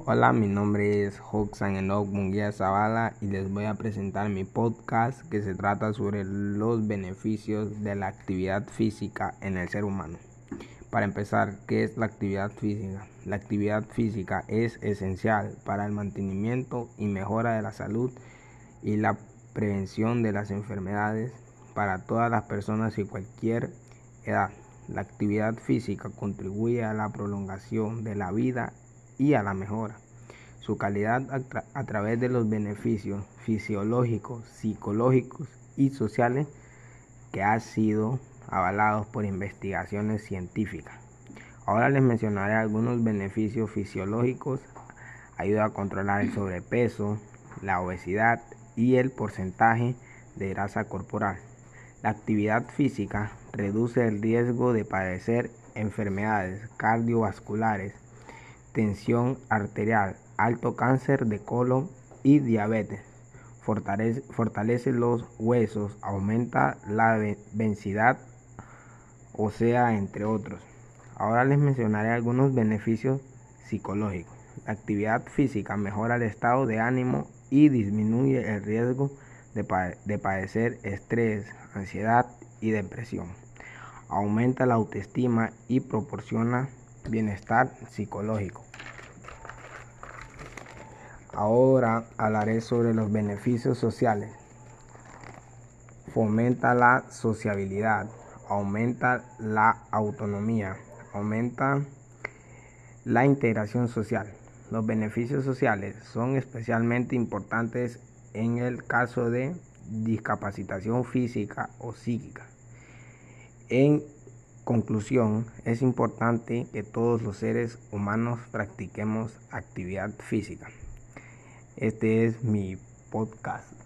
Hola, mi nombre es Hoxan Enoch Munguía Zavala y les voy a presentar mi podcast que se trata sobre los beneficios de la actividad física en el ser humano. Para empezar, ¿qué es la actividad física? La actividad física es esencial para el mantenimiento y mejora de la salud y la prevención de las enfermedades para todas las personas y cualquier edad. La actividad física contribuye a la prolongación de la vida y a la mejora. Su calidad a, través de los beneficios fisiológicos, psicológicos y sociales que han sido avalados por investigaciones científicas. Ahora les mencionaré algunos beneficios fisiológicos. Ayuda a controlar el sobrepeso, la obesidad y el porcentaje de grasa corporal. La actividad física reduce el riesgo de padecer enfermedades cardiovasculares, tensión arterial, alto cáncer de colon y diabetes. Fortalece, los huesos, aumenta la densidad o sea, entre otros. Ahora les mencionaré algunos beneficios psicológicos. La actividad física mejora el estado de ánimo y disminuye el riesgo de, padecer estrés, ansiedad y depresión. Aumenta la autoestima y proporciona bienestar psicológico. Ahora hablaré sobre los beneficios sociales. Fomenta la sociabilidad, aumenta la autonomía, aumenta la integración social. Los beneficios sociales son especialmente importantes en el caso de discapacitación física o psíquica. En conclusión, es importante que todos los seres humanos practiquemos actividad física. Este es mi podcast.